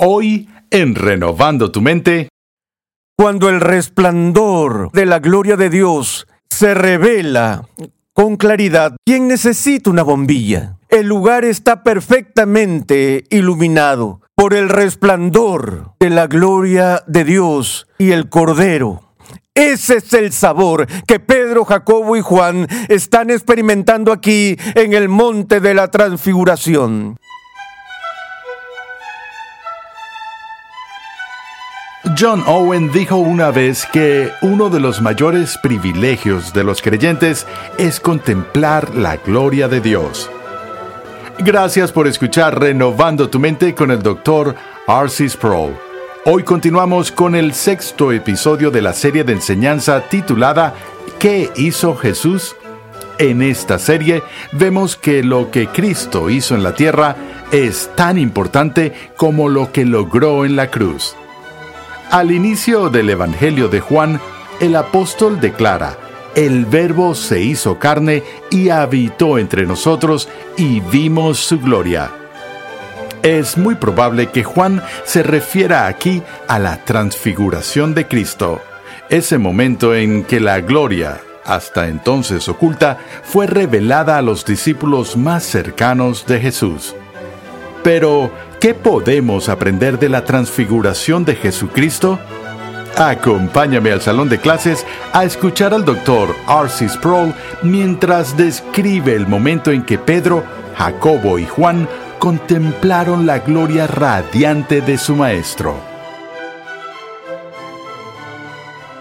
Hoy, en Renovando tu Mente, Cuando el resplandor de la gloria de Dios se revela con claridad, ¿quién necesita una bombilla? El lugar está perfectamente iluminado por el resplandor de la gloria de Dios y el Cordero. Ese es el sabor que Pedro, Jacobo y Juan están experimentando aquí en el monte de la transfiguración. John Owen dijo una vez que uno de los mayores privilegios de los creyentes es contemplar la gloria de Dios. Gracias por escuchar Renovando tu Mente con el Dr. R.C. Sproul. Hoy continuamos con el sexto episodio de la serie de enseñanza titulada ¿Qué hizo Jesús? En esta serie vemos que lo que Cristo hizo en la tierra es tan importante como lo que logró en la cruz. Al inicio del Evangelio de Juan, el apóstol declara, el verbo se hizo carne y habitó entre nosotros y vimos su gloria. Es muy probable que Juan se refiera aquí a la transfiguración de Cristo, ese momento en que la gloria, hasta entonces oculta, fue revelada a los discípulos más cercanos de Jesús. Pero, ¿qué podemos aprender de la transfiguración de Jesucristo? Acompáñame al salón de clases a escuchar al doctor R.C. Sproul mientras describe el momento en que Pedro, Jacobo y Juan contemplaron la gloria radiante de su Maestro.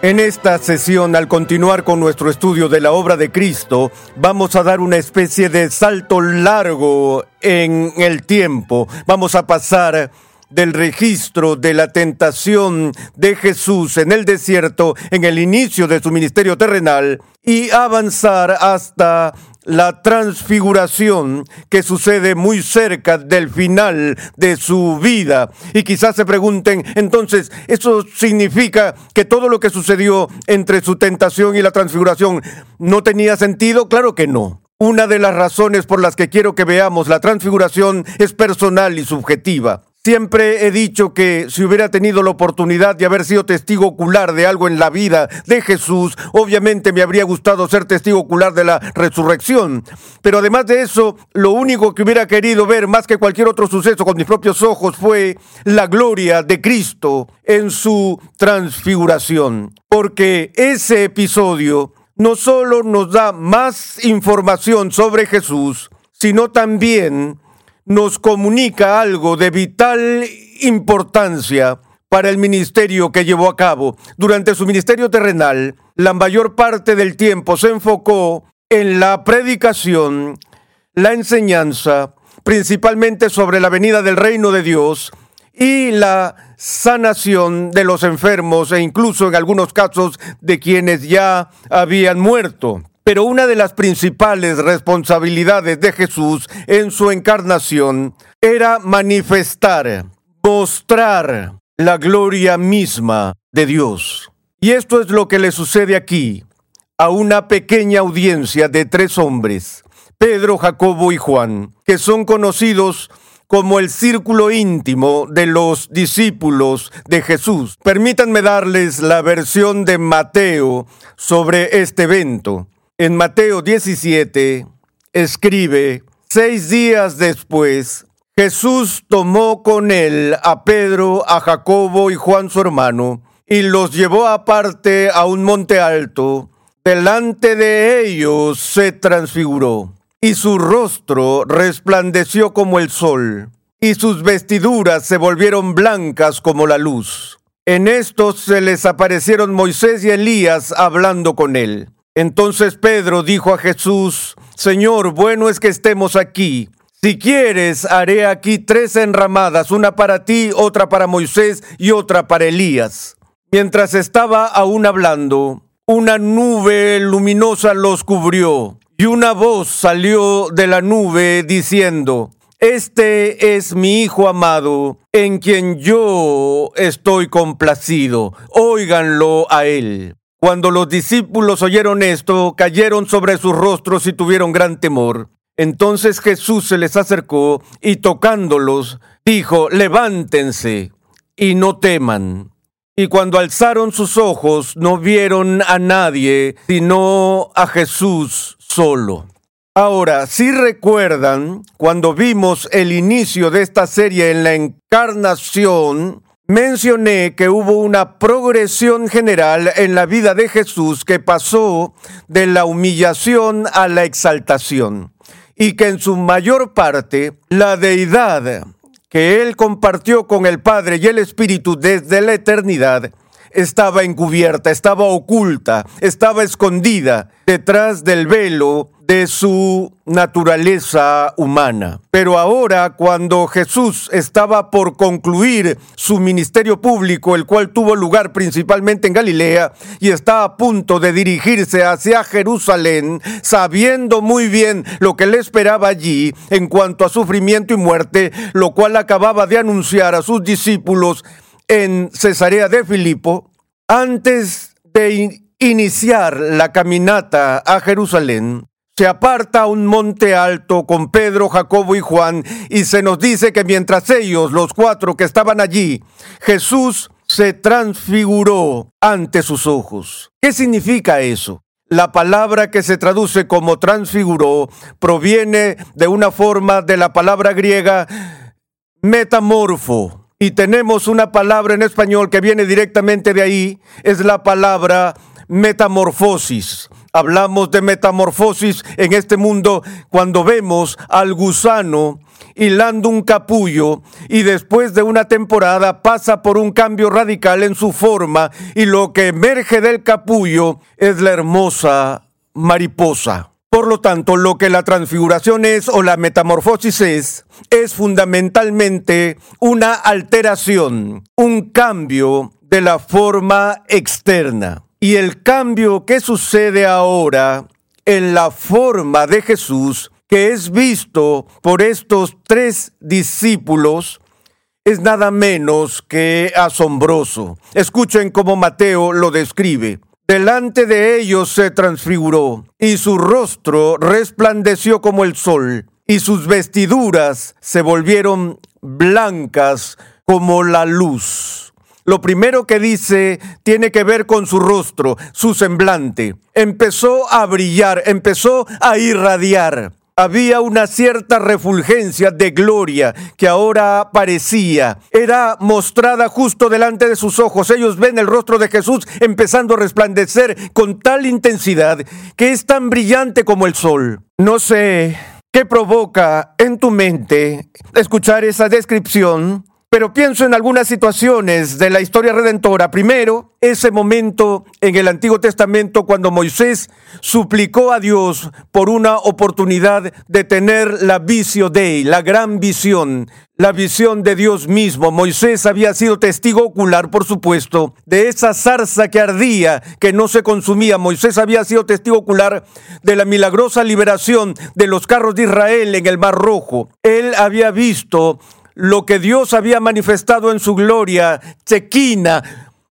En esta sesión, al continuar con nuestro estudio de la obra de Cristo, vamos a dar una especie de salto largo en el tiempo. Vamos a pasar del registro de la tentación de Jesús en el desierto en el inicio de su ministerio terrenal y avanzar hasta la transfiguración que sucede muy cerca del final de su vida. Y quizás se pregunten, entonces, ¿eso significa que todo lo que sucedió entre su tentación y la transfiguración no tenía sentido? Claro que no. Una de las razones por las que quiero que veamos la transfiguración es personal y subjetiva. Siempre he dicho que si hubiera tenido la oportunidad de haber sido testigo ocular de algo en la vida de Jesús, obviamente me habría gustado ser testigo ocular de la resurrección. Pero además de eso, lo único que hubiera querido ver más que cualquier otro suceso con mis propios ojos fue la gloria de Cristo en su transfiguración. Porque ese episodio no solo nos da más información sobre Jesús, sino también nos comunica algo de vital importancia para el ministerio que llevó a cabo. Durante su ministerio terrenal, la mayor parte del tiempo se enfocó en la predicación, la enseñanza, principalmente sobre la venida del reino de Dios y la sanación de los enfermos e incluso en algunos casos de quienes ya habían muerto. Pero una de las principales responsabilidades de Jesús en su encarnación era manifestar, mostrar la gloria misma de Dios. Y esto es lo que le sucede aquí a una pequeña audiencia de tres hombres, Pedro, Jacobo y Juan, que son conocidos como el círculo íntimo de los discípulos de Jesús. Permítanme darles la versión de Mateo sobre este evento. En Mateo 17 escribe, seis días después, Jesús tomó con él a Pedro, a Jacobo y Juan su hermano, y los llevó aparte a un monte alto. Delante de ellos se transfiguró, y su rostro resplandeció como el sol, y sus vestiduras se volvieron blancas como la luz. En esto se les aparecieron Moisés y Elías hablando con él. Entonces Pedro dijo a Jesús, Señor, bueno es que estemos aquí. Si quieres, haré aquí tres enramadas, una para ti, otra para Moisés y otra para Elías. Mientras estaba aún hablando, una nube luminosa los cubrió y una voz salió de la nube diciendo, Este es mi Hijo amado, en quien yo estoy complacido, óiganlo a él. Cuando los discípulos oyeron esto, cayeron sobre sus rostros y tuvieron gran temor. Entonces Jesús se les acercó y tocándolos, dijo, levántense y no teman. Y cuando alzaron sus ojos, no vieron a nadie, sino a Jesús solo. Ahora, si recuerdan, cuando vimos el inicio de esta serie en la encarnación, mencioné que hubo una progresión general en la vida de Jesús que pasó de la humillación a la exaltación y que en su mayor parte la deidad que él compartió con el Padre y el Espíritu desde la eternidad, estaba encubierta, estaba oculta, estaba escondida detrás del velo de su naturaleza humana. Pero ahora, cuando Jesús estaba por concluir su ministerio público, el cual tuvo lugar principalmente en Galilea, y está a punto de dirigirse hacia Jerusalén, sabiendo muy bien lo que le esperaba allí en cuanto a sufrimiento y muerte, lo cual acababa de anunciar a sus discípulos en Cesarea de Filipo, antes de iniciar la caminata a Jerusalén, se aparta a un monte alto con Pedro, Jacobo y Juan y se nos dice que mientras ellos, los cuatro que estaban allí, Jesús se transfiguró ante sus ojos. ¿Qué significa eso? La palabra que se traduce como transfiguró proviene de una forma de la palabra griega metamorfo. Y tenemos una palabra en español que viene directamente de ahí, es la palabra metamorfosis. Hablamos de metamorfosis en este mundo cuando vemos al gusano hilando un capullo y después de una temporada pasa por un cambio radical en su forma y lo que emerge del capullo es la hermosa mariposa. Por lo tanto, lo que la transfiguración es o la metamorfosis es, es fundamentalmente una alteración, un cambio de la forma externa. Y el cambio que sucede ahora en la forma de Jesús, que es visto por estos tres discípulos, es nada menos que asombroso. Escuchen cómo Mateo lo describe. Delante de ellos se transfiguró, y su rostro resplandeció como el sol, y sus vestiduras se volvieron blancas como la luz. Lo primero que dice tiene que ver con su rostro, su semblante. Empezó a brillar, empezó a irradiar. Había una cierta refulgencia de gloria que ahora aparecía. Era mostrada justo delante de sus ojos. Ellos ven el rostro de Jesús empezando a resplandecer con tal intensidad que es tan brillante como el sol. No sé qué provoca en tu mente escuchar esa descripción pero pienso en algunas situaciones de la historia redentora. Primero, ese momento en el Antiguo Testamento cuando Moisés suplicó a Dios por una oportunidad de tener la visio Dei, la gran visión, la visión de Dios mismo. Moisés había sido testigo ocular, por supuesto, de esa zarza que ardía, que no se consumía. Moisés había sido testigo ocular de la milagrosa liberación de los carros de Israel en el Mar Rojo. Él había visto lo que Dios había manifestado en su gloria chequina,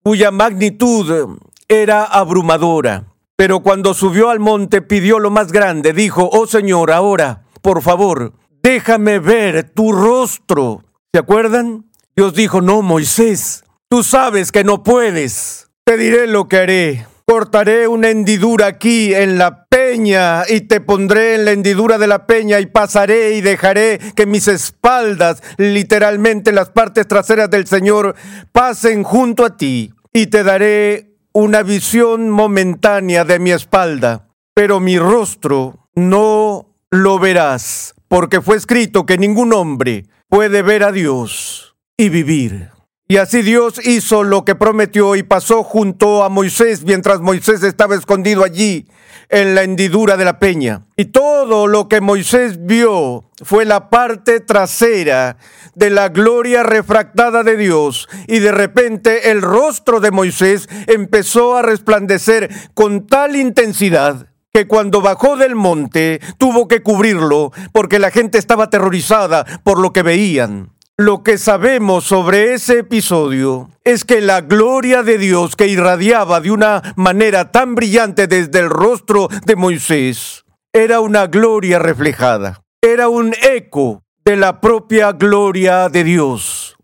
cuya magnitud era abrumadora. Pero cuando subió al monte pidió lo más grande, dijo, oh Señor, ahora, por favor, déjame ver tu rostro. ¿Se acuerdan? Dios dijo, no, Moisés, tú sabes que no puedes. Te diré lo que haré. Cortaré una hendidura aquí en la peña y te pondré en la hendidura de la peña y pasaré y dejaré que mis espaldas, literalmente las partes traseras del Señor, pasen junto a ti y te daré una visión momentánea de mi espalda, pero mi rostro no lo verás, porque fue escrito que ningún hombre puede ver a Dios y vivir. Y así Dios hizo lo que prometió y pasó junto a Moisés mientras Moisés estaba escondido allí en la hendidura de la peña. Y todo lo que Moisés vio fue la parte trasera de la gloria refractada de Dios. Y de repente el rostro de Moisés empezó a resplandecer con tal intensidad que cuando bajó del monte tuvo que cubrirlo porque la gente estaba aterrorizada por lo que veían. Lo que sabemos sobre ese episodio es que la gloria de Dios que irradiaba de una manera tan brillante desde el rostro de Moisés era una gloria reflejada, era un eco de la propia gloria de Dios.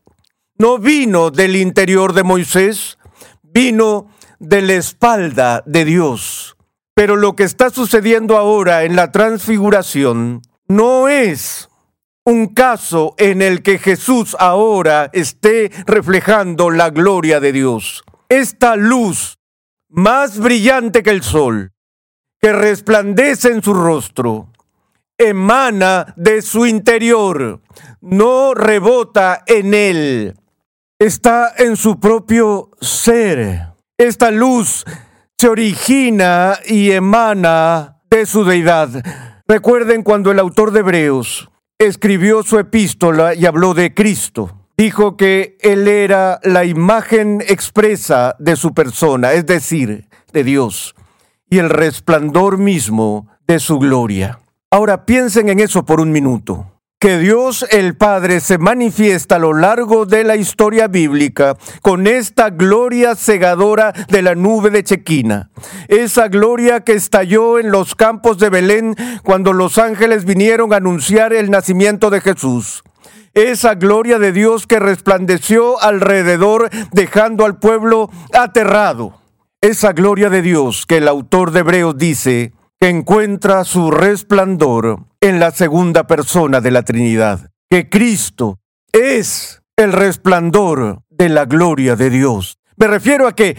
No vino del interior de Moisés, vino de la espalda de Dios. Pero lo que está sucediendo ahora en la transfiguración no es un caso en el que Jesús ahora esté reflejando la gloria de Dios. Esta luz más brillante que el sol, que resplandece en su rostro, emana de su interior, no rebota en él, está en su propio ser. Esta luz se origina y emana de su deidad. Recuerden cuando el autor de Hebreos escribió su epístola y habló de Cristo. Dijo que Él era la imagen expresa de su persona, es decir, de Dios, y el resplandor mismo de su gloria. Ahora piensen en eso por un minuto que Dios el Padre se manifiesta a lo largo de la historia bíblica con esta gloria cegadora de la nube de Chequina. Esa gloria que estalló en los campos de Belén cuando los ángeles vinieron a anunciar el nacimiento de Jesús. Esa gloria de Dios que resplandeció alrededor dejando al pueblo aterrado. Esa gloria de Dios que el autor de Hebreos dice que encuentra su resplandor en la segunda persona de la Trinidad, que Cristo es el resplandor de la gloria de Dios. Me refiero a que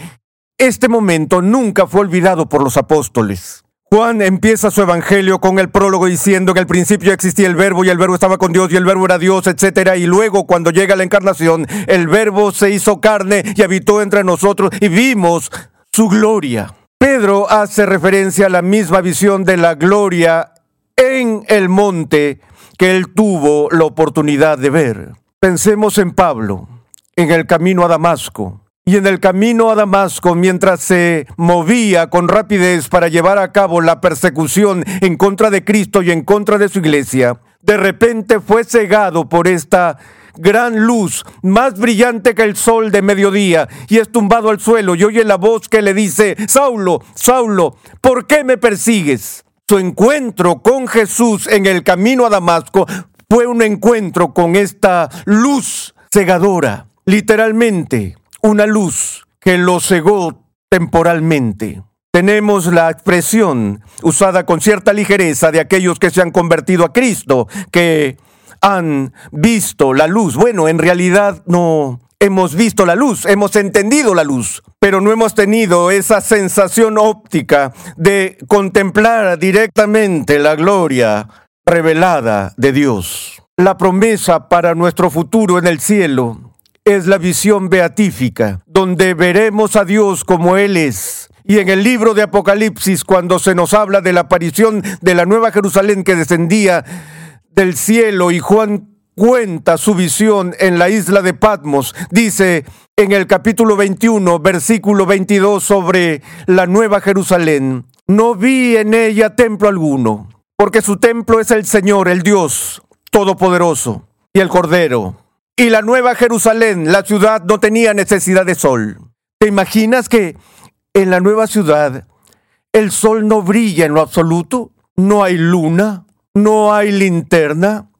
este momento nunca fue olvidado por los apóstoles. Juan empieza su evangelio con el prólogo diciendo que al principio existía el verbo y el verbo estaba con Dios y el verbo era Dios, etc. Y luego cuando llega la encarnación, el verbo se hizo carne y habitó entre nosotros y vimos su gloria. Pedro hace referencia a la misma visión de la gloria en el monte que él tuvo la oportunidad de ver. Pensemos en Pablo, en el camino a Damasco. Y en el camino a Damasco, mientras se movía con rapidez para llevar a cabo la persecución en contra de Cristo y en contra de su iglesia, de repente fue cegado por esta gran luz, más brillante que el sol de mediodía, y es tumbado al suelo y oye la voz que le dice, Saulo, Saulo, ¿por qué me persigues? Su encuentro con Jesús en el camino a Damasco fue un encuentro con esta luz cegadora, literalmente una luz que lo cegó temporalmente. Tenemos la expresión usada con cierta ligereza de aquellos que se han convertido a Cristo, que han visto la luz. Bueno, en realidad no hemos visto la luz, hemos entendido la luz, pero no hemos tenido esa sensación óptica de contemplar directamente la gloria revelada de Dios. La promesa para nuestro futuro en el cielo es la visión beatífica, donde veremos a Dios como Él es. Y en el libro de Apocalipsis, cuando se nos habla de la aparición de la nueva Jerusalén que descendía del cielo y Juan cuenta su visión en la isla de Patmos. Dice en el capítulo 21, versículo 22 sobre la nueva Jerusalén, no vi en ella templo alguno, porque su templo es el Señor, el Dios Todopoderoso, y el Cordero. y la nueva Jerusalén, la ciudad, no tenía necesidad de sol. ¿Te imaginas que en la nueva ciudad el sol no brilla en lo absoluto? No hay luna, no hay linterna,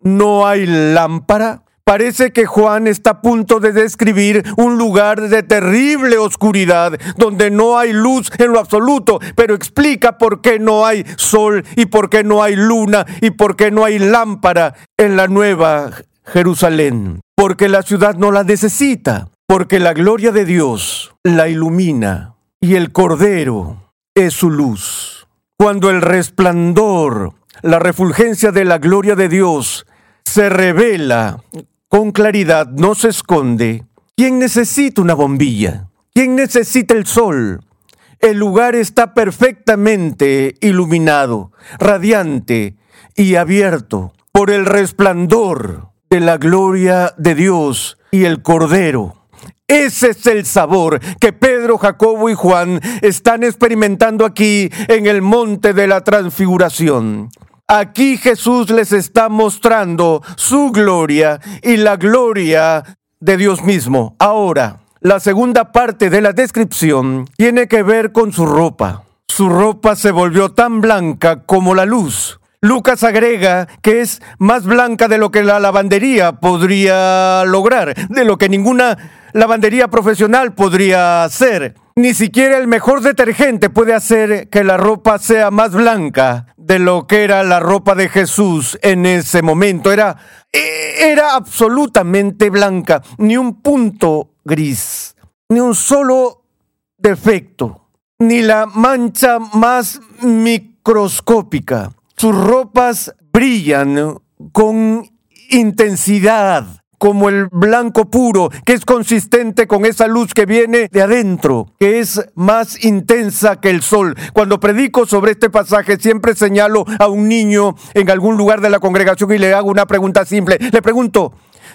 no hay lámpara. Parece que Juan está a punto de describir un lugar de terrible oscuridad, donde no hay luz en lo absoluto, pero explica por qué no hay sol y por qué no hay luna y por qué no hay lámpara en la nueva Jerusalén. Porque la ciudad no la necesita, porque la gloria de Dios la ilumina y el Cordero es su luz. Cuando el resplandor, la refulgencia de la gloria de Dios se revela con claridad, no se esconde. ¿Quién necesita una bombilla? ¿Quién necesita el sol? El lugar está perfectamente iluminado, radiante y abierto por el resplandor de la gloria de Dios y el Cordero. Ese es el sabor que Pedro, Jacobo y Juan están experimentando aquí en el monte de la transfiguración. Aquí Jesús les está mostrando su gloria y la gloria de Dios mismo. Ahora, la segunda parte de la descripción tiene que ver con su ropa. Su ropa se volvió tan blanca como la luz. Lucas agrega que es más blanca de lo que la lavandería podría lograr, de lo que ninguna lavandería profesional podría hacer. Ni siquiera el mejor detergente puede hacer que la ropa sea más blanca de lo que era la ropa de Jesús en ese momento. Era, era absolutamente blanca, ni un punto gris, ni un solo defecto, ni la mancha más microscópica. Sus ropas brillan con intensidad como el blanco puro, que es consistente con esa luz que viene de adentro, que es más intensa que el sol. Cuando predico sobre este pasaje, siempre señalo a un niño en algún lugar de la congregación y le hago una pregunta simple. Le pregunto,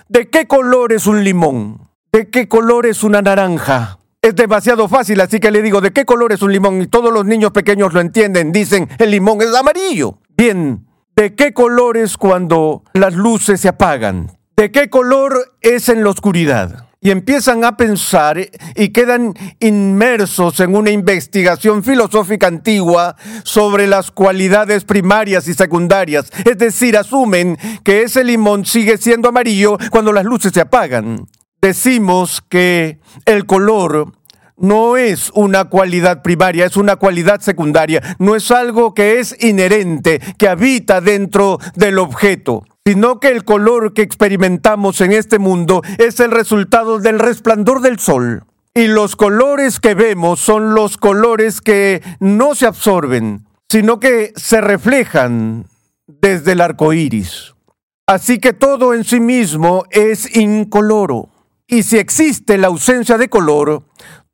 ¿de qué color es un limón? ¿De qué color es una naranja? Es demasiado fácil, así que le digo, ¿de qué color es un limón? Y todos los niños pequeños lo entienden, dicen, el limón es amarillo. Bien, ¿de qué color es cuando las luces se apagan? ¿De qué color es en la oscuridad? Y empiezan a pensar y quedan inmersos en una investigación filosófica antigua sobre las cualidades primarias y secundarias. Es decir, asumen que ese limón sigue siendo amarillo cuando las luces se apagan. Decimos que el color no es una cualidad primaria, es una cualidad secundaria, no es algo que es inherente, que habita dentro del objeto sino que el color que experimentamos en este mundo es el resultado del resplandor del sol. Y los colores que vemos son los colores que no se absorben, sino que se reflejan desde el arco iris. Así que todo en sí mismo es incoloro. Y si existe la ausencia de color,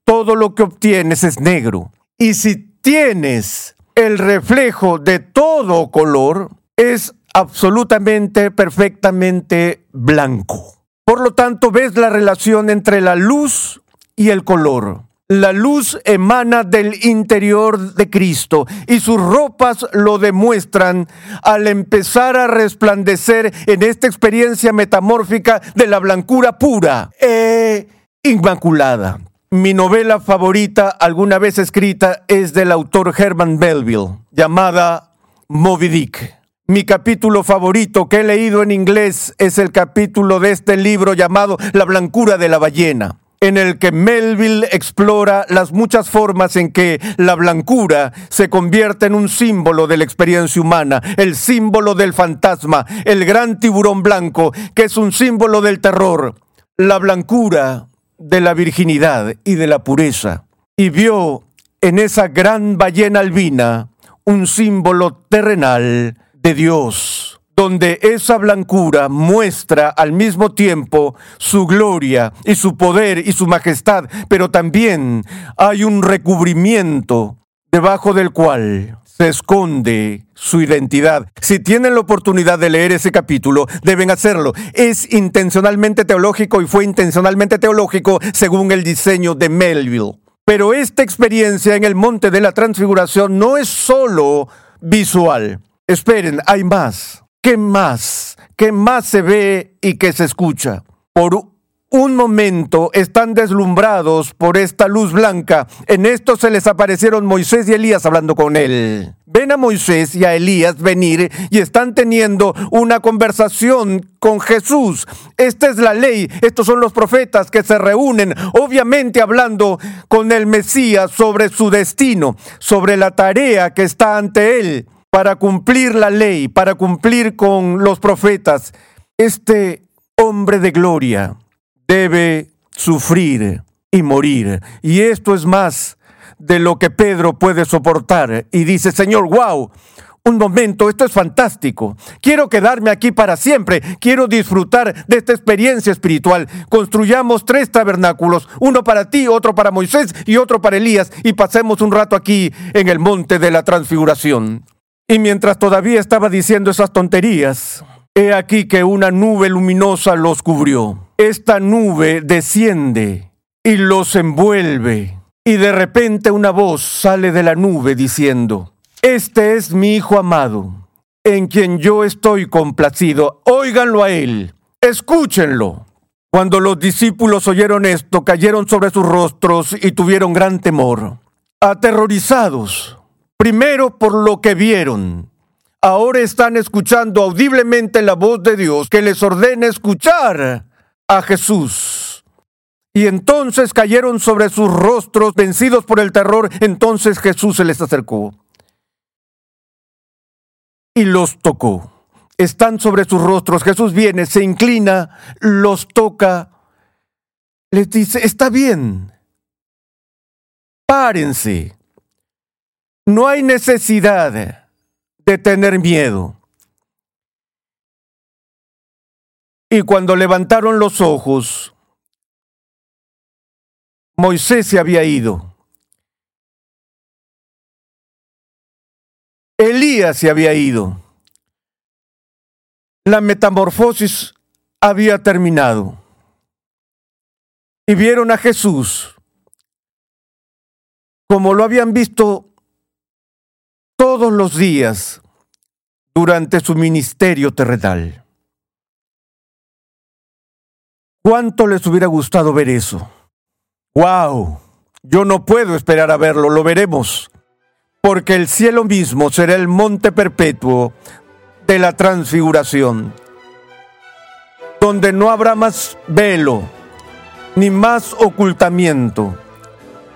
todo lo que obtienes es negro. Y si tienes el reflejo de todo color, es absolutamente, perfectamente blanco. Por lo tanto, ves la relación entre la luz y el color. La luz emana del interior de Cristo y sus ropas lo demuestran al empezar a resplandecer en esta experiencia metamórfica de la blancura pura e inmaculada. Mi novela favorita alguna vez escrita es del autor Herman Melville, llamada Moby Dick. Mi capítulo favorito que he leído en inglés es el capítulo de este libro llamado La blancura de la ballena en el que Melville explora las muchas formas en que la blancura se convierte en un símbolo de la experiencia humana, el símbolo del fantasma, el gran tiburón blanco, que es un símbolo del terror, la blancura de la virginidad y de la pureza. Y vio en esa gran ballena albina un símbolo terrenal de Dios, donde esa blancura muestra al mismo tiempo su gloria y su poder y su majestad, pero también hay un recubrimiento debajo del cual se esconde su identidad. Si tienen la oportunidad de leer ese capítulo, deben hacerlo. Es intencionalmente teológico y fue intencionalmente teológico según el diseño de Melville. Pero esta experiencia en el monte de la transfiguración no es solo visual. Esperen, hay más. ¿Qué más? ¿Qué más se ve y qué se escucha? por un momento están deslumbrados por esta luz blanca. En esto se les aparecieron Moisés y Elías hablando con él. Ven a Moisés y a Elías venir y están teniendo una conversación con Jesús. Esta es la ley, estos son los profetas que se reúnen, obviamente hablando con el Mesías sobre su destino, sobre la tarea que está ante él para cumplir la ley, para cumplir con los profetas. Este hombre de gloria debe sufrir y morir. Y esto es más de lo que Pedro puede soportar. Y dice, Señor, wow, un momento, esto es fantástico. Quiero quedarme aquí para siempre. Quiero disfrutar de esta experiencia espiritual. Construyamos tres tabernáculos, uno para ti, otro para Moisés y otro para Elías, y pasemos un rato aquí en el monte de la transfiguración. Y mientras todavía estaba diciendo esas tonterías, he aquí que una nube luminosa los cubrió esta nube desciende y los envuelve. Y de repente una voz sale de la nube diciendo, Este es mi Hijo amado, en quien yo estoy complacido. Óiganlo a él, escúchenlo. Cuando los discípulos oyeron esto, cayeron sobre sus rostros y tuvieron gran temor, aterrorizados, primero por lo que vieron. Ahora están escuchando audiblemente la voz de Dios que les ordena escuchar a Jesús. Y entonces cayeron sobre sus rostros, vencidos por el terror. Entonces Jesús se les acercó y los tocó. Están sobre sus rostros. Jesús viene, se inclina, los toca, les dice, está bien, párense. No hay necesidad de tener miedo. Y cuando levantaron los ojos, Moisés se había ido. Elías se había ido. La metamorfosis había terminado. Y vieron a Jesús como lo habían visto todos los días durante su ministerio terrenal. ¿Cuánto les hubiera gustado ver eso? ¡Wow! Yo no puedo esperar a verlo, lo veremos. Porque el cielo mismo será el monte perpetuo de la transfiguración, donde no habrá más velo, ni más ocultamiento,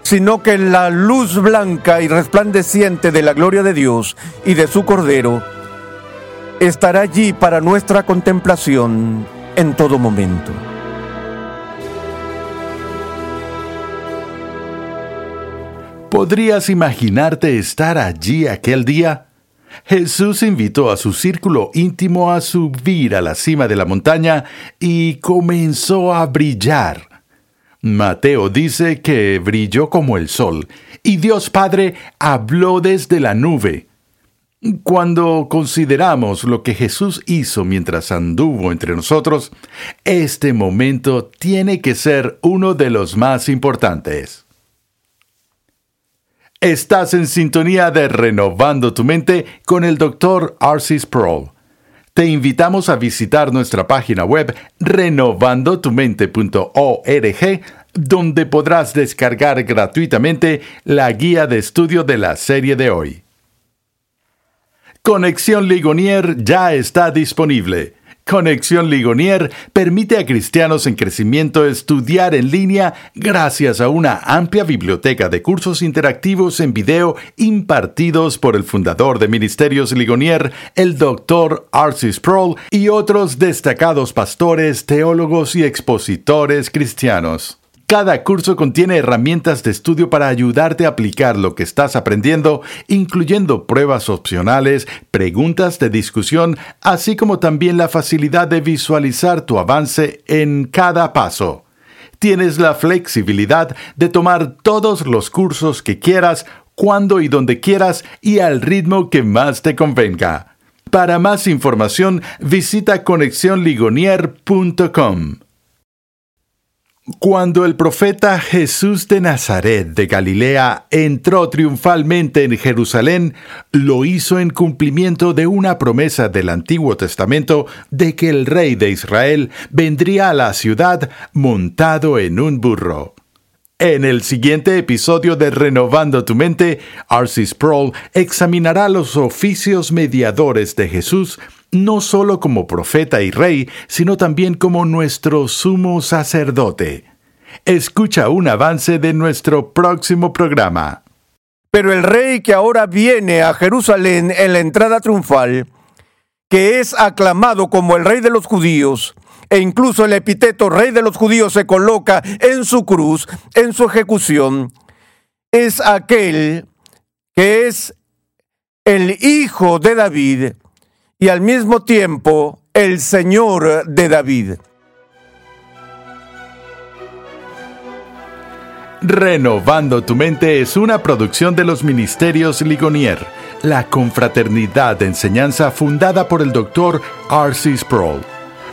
sino que la luz blanca y resplandeciente de la gloria de Dios y de su Cordero estará allí para nuestra contemplación en todo momento. ¿Podrías imaginarte estar allí aquel día? Jesús invitó a su círculo íntimo a subir a la cima de la montaña y comenzó a brillar. Mateo dice que brilló como el sol, y Dios Padre habló desde la nube. Cuando consideramos lo que Jesús hizo mientras anduvo entre nosotros, este momento tiene que ser uno de los más importantes. Estás en sintonía de Renovando tu Mente con el Dr. Arcis Sproul. Te invitamos a visitar nuestra página web renovandotumente.org, donde podrás descargar gratuitamente la guía de estudio de la serie de hoy. Conexión Ligonier ya está disponible Conexión Ligonier permite a cristianos en crecimiento estudiar en línea gracias a una amplia biblioteca de cursos interactivos en video impartidos por el fundador de Ministerios Ligonier, el Dr. Arcis Sproul, y otros destacados pastores, teólogos y expositores cristianos. Cada curso contiene herramientas de estudio para ayudarte a aplicar lo que estás aprendiendo, incluyendo pruebas opcionales, preguntas de discusión, así como también la facilidad de visualizar tu avance en cada paso. Tienes la flexibilidad de tomar todos los cursos que quieras, cuando y donde quieras y al ritmo que más te convenga. Para más información, visita conexionligonier.com. Cuando el profeta Jesús de Nazaret de Galilea entró triunfalmente en Jerusalén, lo hizo en cumplimiento de una promesa del Antiguo Testamento de que el rey de Israel vendría a la ciudad montado en un burro. En el siguiente episodio de Renovando tu Mente, R.C. Sproul examinará los oficios mediadores de Jesús no solo como profeta y rey, sino también como nuestro sumo sacerdote. Escucha un avance de nuestro próximo programa. Pero el rey que ahora viene a Jerusalén en la entrada triunfal, que es aclamado como el rey de los judíos, e incluso el epíteto rey de los judíos se coloca en su cruz, en su ejecución, es aquel que es el hijo de David, y al mismo tiempo el Señor de David. Renovando tu mente es una producción de los Ministerios Ligonier, la confraternidad de enseñanza fundada por el Dr. R.C. Sproul.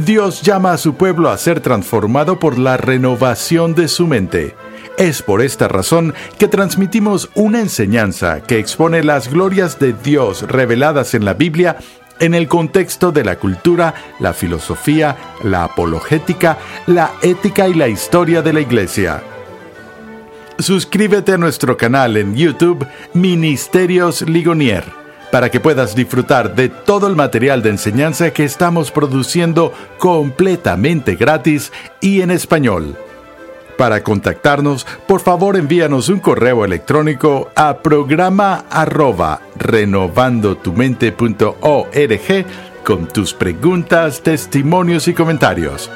Dios llama a su pueblo a ser transformado por la renovación de su mente. Es por esta razón que transmitimos una enseñanza que expone las glorias de Dios reveladas en la Biblia en el contexto de la cultura, la filosofía, la apologética, la ética y la historia de la Iglesia. Suscríbete a nuestro canal en YouTube Ministerios Ligonier para que puedas disfrutar de todo el material de enseñanza que estamos produciendo completamente gratis y en español. Para contactarnos, por favor envíanos un correo electrónico a programa arroba renovandotumente.org con tus preguntas, testimonios y comentarios.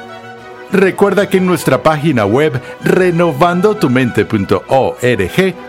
Recuerda que en nuestra página web renovandotumente.org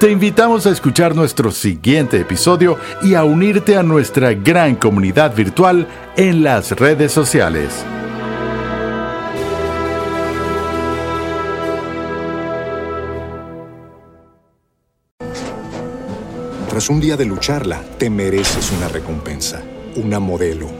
Te invitamos a escuchar nuestro siguiente episodio y a unirte a nuestra gran comunidad virtual en las redes sociales. Tras un día de lucharla, te mereces una recompensa, una modelo